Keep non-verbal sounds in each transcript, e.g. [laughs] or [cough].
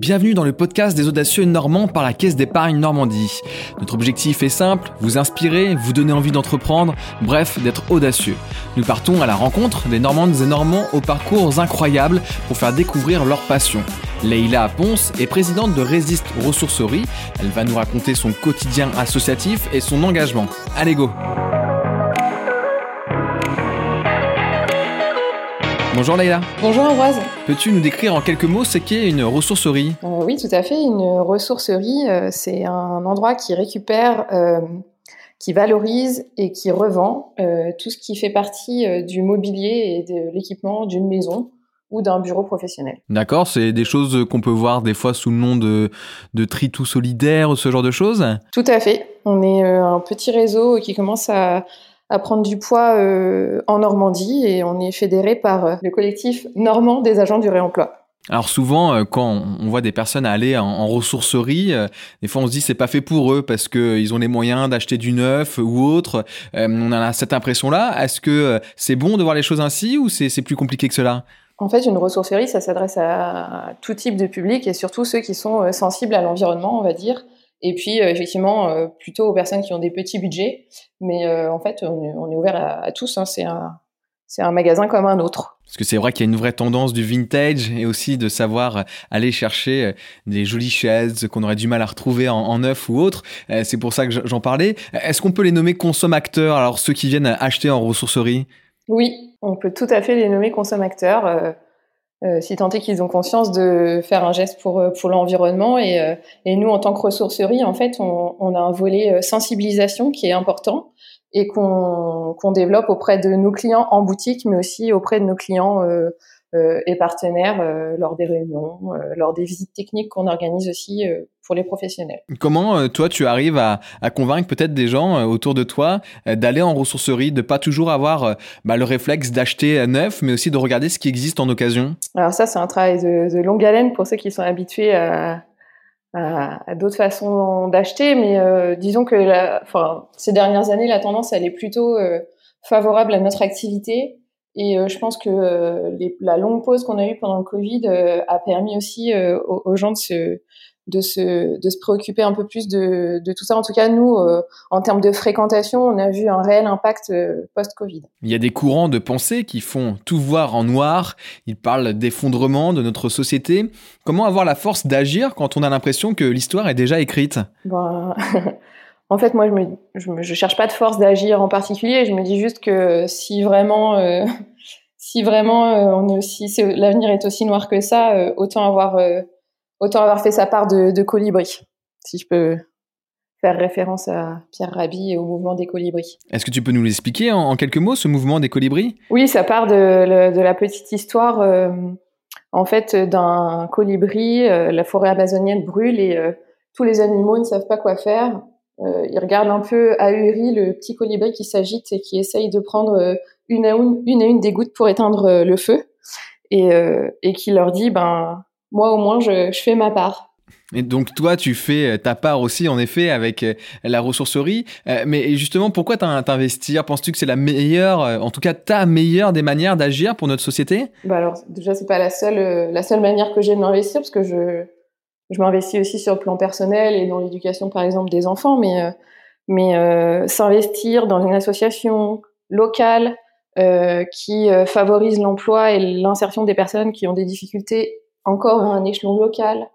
Bienvenue dans le podcast des audacieux normands par la Caisse d'épargne Normandie. Notre objectif est simple, vous inspirer, vous donner envie d'entreprendre, bref, d'être audacieux. Nous partons à la rencontre des Normandes et Normands aux parcours incroyables pour faire découvrir leur passion. Leïla Ponce est présidente de Résiste Ressourcerie. Elle va nous raconter son quotidien associatif et son engagement. Allez go Bonjour Leïla. Bonjour Ambroise. Peux-tu nous décrire en quelques mots ce qu'est une ressourcerie? Euh, Oui, tout à fait. Une ressourcerie, euh, c'est un endroit qui récupère, euh, qui valorise et qui revend tout ce qui fait partie du mobilier et de l'équipement d'une maison ou d'un bureau professionnel. D'accord, c'est des choses qu'on peut voir des fois sous le nom de, de tri tout solidaire ou ce genre de choses? Tout à fait. On est un petit réseau qui commence à à prendre du poids euh, en Normandie et on est fédéré par euh, le collectif normand des agents du réemploi. Alors souvent, euh, quand on voit des personnes aller en, ressourcerie, des fois on se dit c'est pas fait pour eux parce qu'ils ont les moyens d'acheter du neuf ou autre. on a cette impression-là. Est-ce que c'est bon de voir les choses ainsi ou c'est plus compliqué que cela? En fait, une ressourcerie, ça s'adresse à tout type de public et surtout ceux qui sont sensibles à l'environnement, on va dire, et puis, euh, effectivement, euh, plutôt aux personnes qui ont des petits budgets. Mais euh, en fait, on est, on est ouvert à, tous. Hein. C'est un, c'est un magasin comme un autre. Parce que c'est vrai qu'il y a une vraie tendance du vintage et aussi de savoir aller chercher des jolies chaises qu'on aurait du mal à retrouver en, neuf ou autre. C'est pour ça que j'en parlais. Est-ce qu'on peut les nommer consommateurs, alors ceux qui viennent acheter en ressourcerie? Oui, on peut tout à fait les nommer consommateurs. Euh, si tant est qu'ils ont conscience de faire un geste pour euh, pour l'environnement. Et, euh, et nous en tant que ressourcerie en fait on, on a un volet sensibilisation qui est important et qu'on qu'on développe auprès de nos clients en boutique mais aussi auprès de nos clients euh, et partenaires euh, lors des réunions, euh, lors des visites techniques qu'on organise aussi pour les professionnels. Comment toi tu arrives à, à convaincre peut-être des gens autour de toi d'aller en ressourcerie, de pas toujours avoir bah, le réflexe d'acheter neuf, mais aussi de regarder ce qui existe en occasion? Alors ça c'est un travail de, de, longue haleine pour ceux qui sont habitués à, à, d'autres façons d'acheter, mais euh, disons que la, enfin, ces dernières années, la tendance elle est plutôt favorable à notre activité et euh, je pense que euh, les, la longue pause qu'on a eue pendant le Covid euh, a permis aussi aux, gens de se, de se, de se préoccuper un peu plus de, de tout ça. En tout cas, nous, en termes de fréquentation, on a vu un réel impact post-Covid. Il y a des courants de pensée qui font tout voir en noir. Ils parlent d'effondrement de notre société. Comment avoir la force d'agir quand on a l'impression que l'histoire est déjà écrite? Ben... [laughs] En fait, moi, je me, je, cherche pas de force d'agir en particulier. Je me dis juste que si vraiment, euh, [laughs] si vraiment euh, on est aussi, l'avenir est aussi noir que ça, euh, autant avoir, autant avoir fait sa part de, de colibri. Si je peux faire référence à Pierre Rabhi et au mouvement des colibris. Est-ce que tu peux nous l'expliquer en, quelques mots, ce mouvement des colibris? Oui, ça part de, de, la petite histoire, en fait, d'un colibri. la forêt amazonienne brûle et tous les animaux ne savent pas quoi faire. Euh, il regarde un peu ahuri le petit colibri qui s'agite et qui essaye de prendre euh, une à une, une, à une des gouttes pour éteindre euh, le feu et, et qui leur dit ben moi au moins je, je fais ma part. Et donc toi, tu fais ta part aussi, en effet, avec la ressourcerie. mais justement, pourquoi t'investir? Penses-tu que c'est la meilleure, en tout cas ta meilleure des manières d'agir pour notre société? Bah alors déjà, c'est pas la seule la seule manière que j'ai de m'investir parce que je je m'investis aussi sur le plan personnel et dans l'éducation, par exemple, des enfants, mais, euh, mais euh, s'investir dans une association locale euh, qui favorise l'emploi et l'insertion des personnes qui ont des difficultés encore à un échelon local,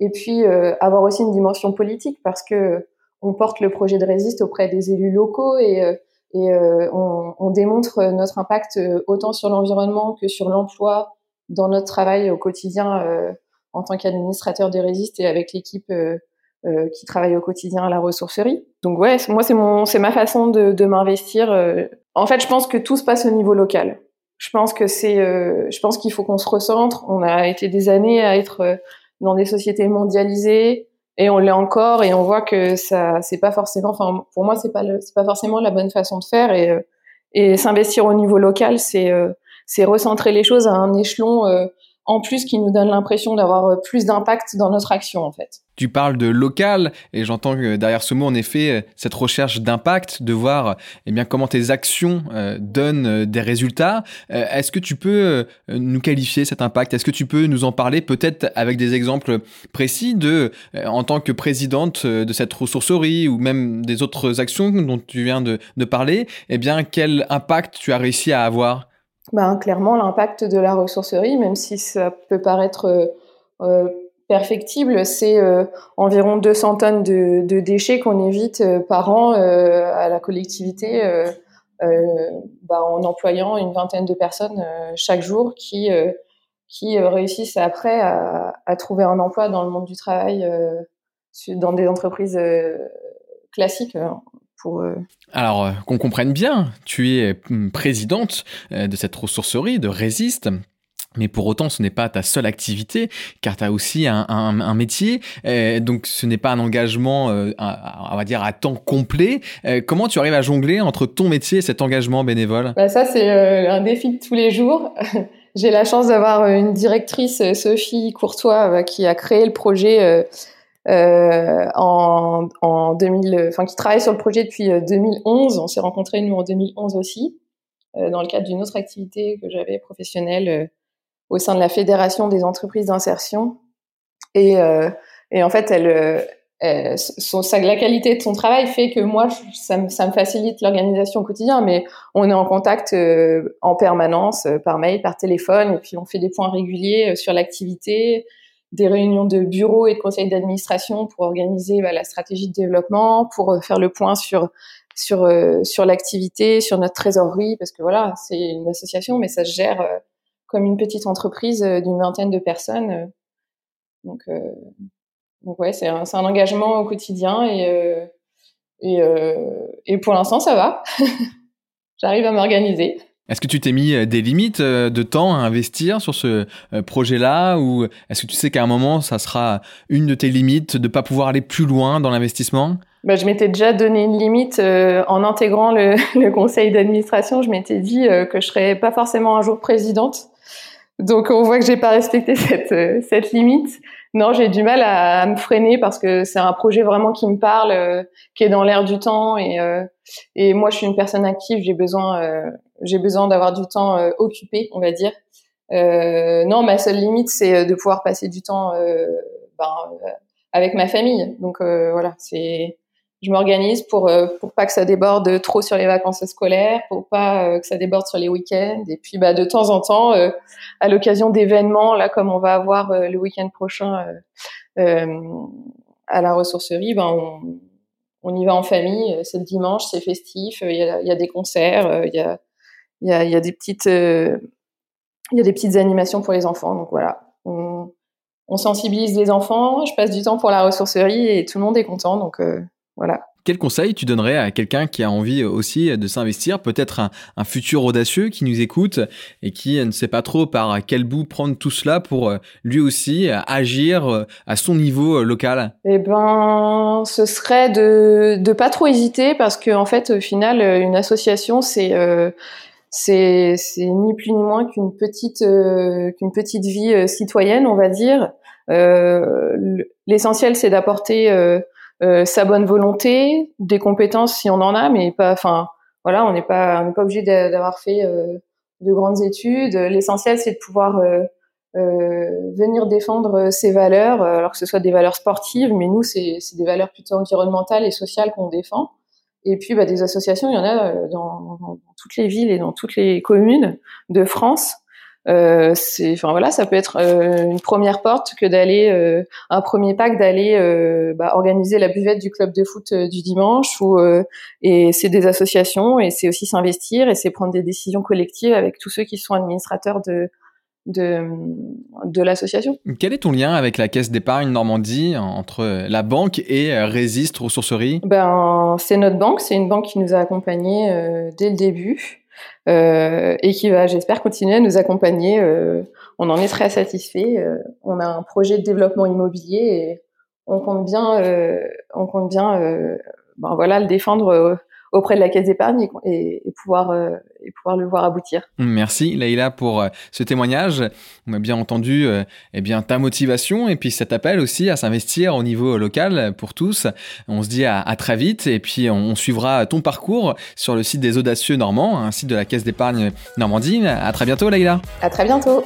et puis avoir aussi une dimension politique parce que on porte le projet de Résiste auprès des élus locaux et, et on, on, démontre notre impact autant sur l'environnement que sur l'emploi dans notre travail au quotidien en tant qu'administrateur de Résiste et avec l'équipe euh, euh, qui travaille au quotidien à la ressourcerie. Donc ouais, moi c'est mon, c'est ma façon de, de m'investir. Euh. En fait, je pense que tout se passe au niveau local. Je pense que c'est, je pense qu'il faut qu'on se recentre. On a été des années à être dans des sociétés mondialisées et on l'est encore et on voit que ça, c'est pas forcément. Enfin, pour moi, c'est pas, c'est pas forcément la bonne façon de faire et et s'investir au niveau local, c'est c'est recentrer les choses à un échelon en plus qui nous donne l'impression d'avoir euh, plus d'impact dans notre action en fait. Tu parles de local et j'entends que derrière ce mot en effet cette recherche d'impact, de voir eh bien comment tes actions euh, donnent euh, des résultats. Est-ce que tu peux nous qualifier cet impact? Est-ce que tu peux nous en parler peut-être avec des exemples précis de en tant que présidente de cette ressourcerie ou même des autres actions dont tu viens de, de parler Eh bien quel impact tu as réussi à avoir? Ben, clairement l'impact de la ressourcerie, même si ça peut paraître euh, euh perfectible, c'est euh, environ 200 tonnes de, de déchets qu'on évite euh, par an à la collectivité ben, en employant une vingtaine de personnes chaque jour qui, qui réussissent après à, à, trouver un emploi dans le monde du travail dans des entreprises classiques euh, Alors, euh, qu'on comprenne bien, tu es hum, présidente euh, de cette ressourcerie, de Résiste. Mais pour autant, ce n'est pas ta seule activité, car tu as aussi un, métier. donc, ce n'est pas un engagement, à, on va dire, à temps complet. comment tu arrives à jongler entre ton métier et cet engagement bénévole? Bah Ça, c'est un défi de tous les jours. [laughs] J'ai la chance d'avoir une directrice, Sophie Courtois, qui a créé le projet euh, en, en 2000, enfin qui travaille sur le projet depuis 2011. Euh, On s'est rencontrés nous en 2011 aussi, euh, dans le cadre d'une autre activité que j'avais professionnelle au sein de la fédération des entreprises d'insertion. Et, en fait, la qualité de son travail fait que moi, ça me facilite l'organisation au quotidien, mais on est en contact en permanence, par mail, par téléphone, et puis on fait des points réguliers sur l'activité, des réunions de bureau et de conseil d'administration pour organiser bah, la stratégie de développement, pour euh, faire le point sur sur euh, sur l'activité, sur notre trésorerie, parce que voilà, c'est une association, mais ça se gère euh, comme une petite entreprise d'une vingtaine de personnes. donc donc ouais, c'est un, un engagement au quotidien et et, et pour l'instant ça va. [laughs] J'arrive à m'organiser. Est-ce que tu t'es mis euh, des limites euh, de temps à investir sur ce euh, projet-là ou est-ce que tu sais qu'à un moment, ça sera une de tes limites de ne pas pouvoir aller plus loin dans l'investissement? Bah, je m'étais déjà donné une limite en intégrant [laughs] le, conseil d'administration. Je m'étais dit que je serais pas forcément un jour présidente. Donc on voit que j'ai pas respecté [laughs] cette, cette limite. Non, j'ai du mal à, me freiner parce que c'est un projet vraiment qui me parle, qui est dans l'air du temps et, et moi je suis une personne active. J'ai besoin j'ai besoin d'avoir du temps euh, occupé, on va dire. Euh, non, ma seule limite, c'est euh, de pouvoir passer du temps ben, avec ma famille. Donc voilà, c'est je m'organise pour pour pas que ça déborde trop sur les vacances scolaires, pour pas que ça déborde sur les week-ends. Et puis bah de temps en temps, à l'occasion d'événements là comme on va avoir le week-end prochain à la ressourcerie, ben on, on y va en famille. C'est le dimanche, c'est festif. Il y a, il y a des concerts, il y a il y a, y a, des petites euh, il y a des petites animations pour les enfants. Donc voilà, on, on, sensibilise les enfants. Je passe du temps pour la ressourcerie et tout le monde est content. Donc euh, voilà. Quel conseil tu donnerais à quelqu'un qui a envie aussi de s'investir, peut-être un, un, futur audacieux qui nous écoute et qui ne sait pas trop par quel bout prendre tout cela pour euh, lui aussi agir à son niveau local? Eh ben, ce serait de de pas trop hésiter parce que en fait, au final, une association c'est euh, c'est ni plus ni moins qu'une petite euh, qu'une petite vie euh, citoyenne, on va dire. Euh, l'essentiel, c'est d'apporter sa bonne volonté, des compétences si on en a, mais pas. Enfin, voilà, on n'est pas on n'est pas obligé d'avoir fait de grandes études. L'essentiel, c'est de pouvoir venir défendre ses valeurs, alors que ce soit des valeurs sportives, mais nous, c'est des valeurs plutôt environnementales et sociales qu'on défend. Et puis, bah, des associations, il y en a euh, dans, toutes les villes et dans toutes les communes de France. Euh, c'est, enfin voilà, ça peut être euh, une première porte que d'aller, euh, un premier que d'aller euh, bah, organiser la buvette du club de foot du dimanche. Ou et c'est des associations et c'est aussi s'investir et c'est prendre des décisions collectives avec tous ceux qui sont administrateurs de de, de l'association. Quel est ton lien avec la Caisse d'épargne Normandie entre la banque et euh, Résiste Ressourcerie? Ben, C'est notre banque, c'est une banque qui nous a accompagnés euh, dès le début euh, et qui va, j'espère, continuer à nous accompagner. Euh, on en est très satisfait. On a un projet de développement immobilier et on compte bien, on compte bien ben, voilà, le défendre auprès de la caisse d'épargne et, pouvoir et pouvoir le voir aboutir. Merci Leïla pour ce témoignage. On a bien entendu eh bien ta motivation et puis cet appel aussi à s'investir au niveau local pour tous. On se dit à, très vite et puis on, suivra ton parcours sur le site des audacieux normands, un site de la caisse d'épargne Normandie. À très bientôt Leïla. À très bientôt.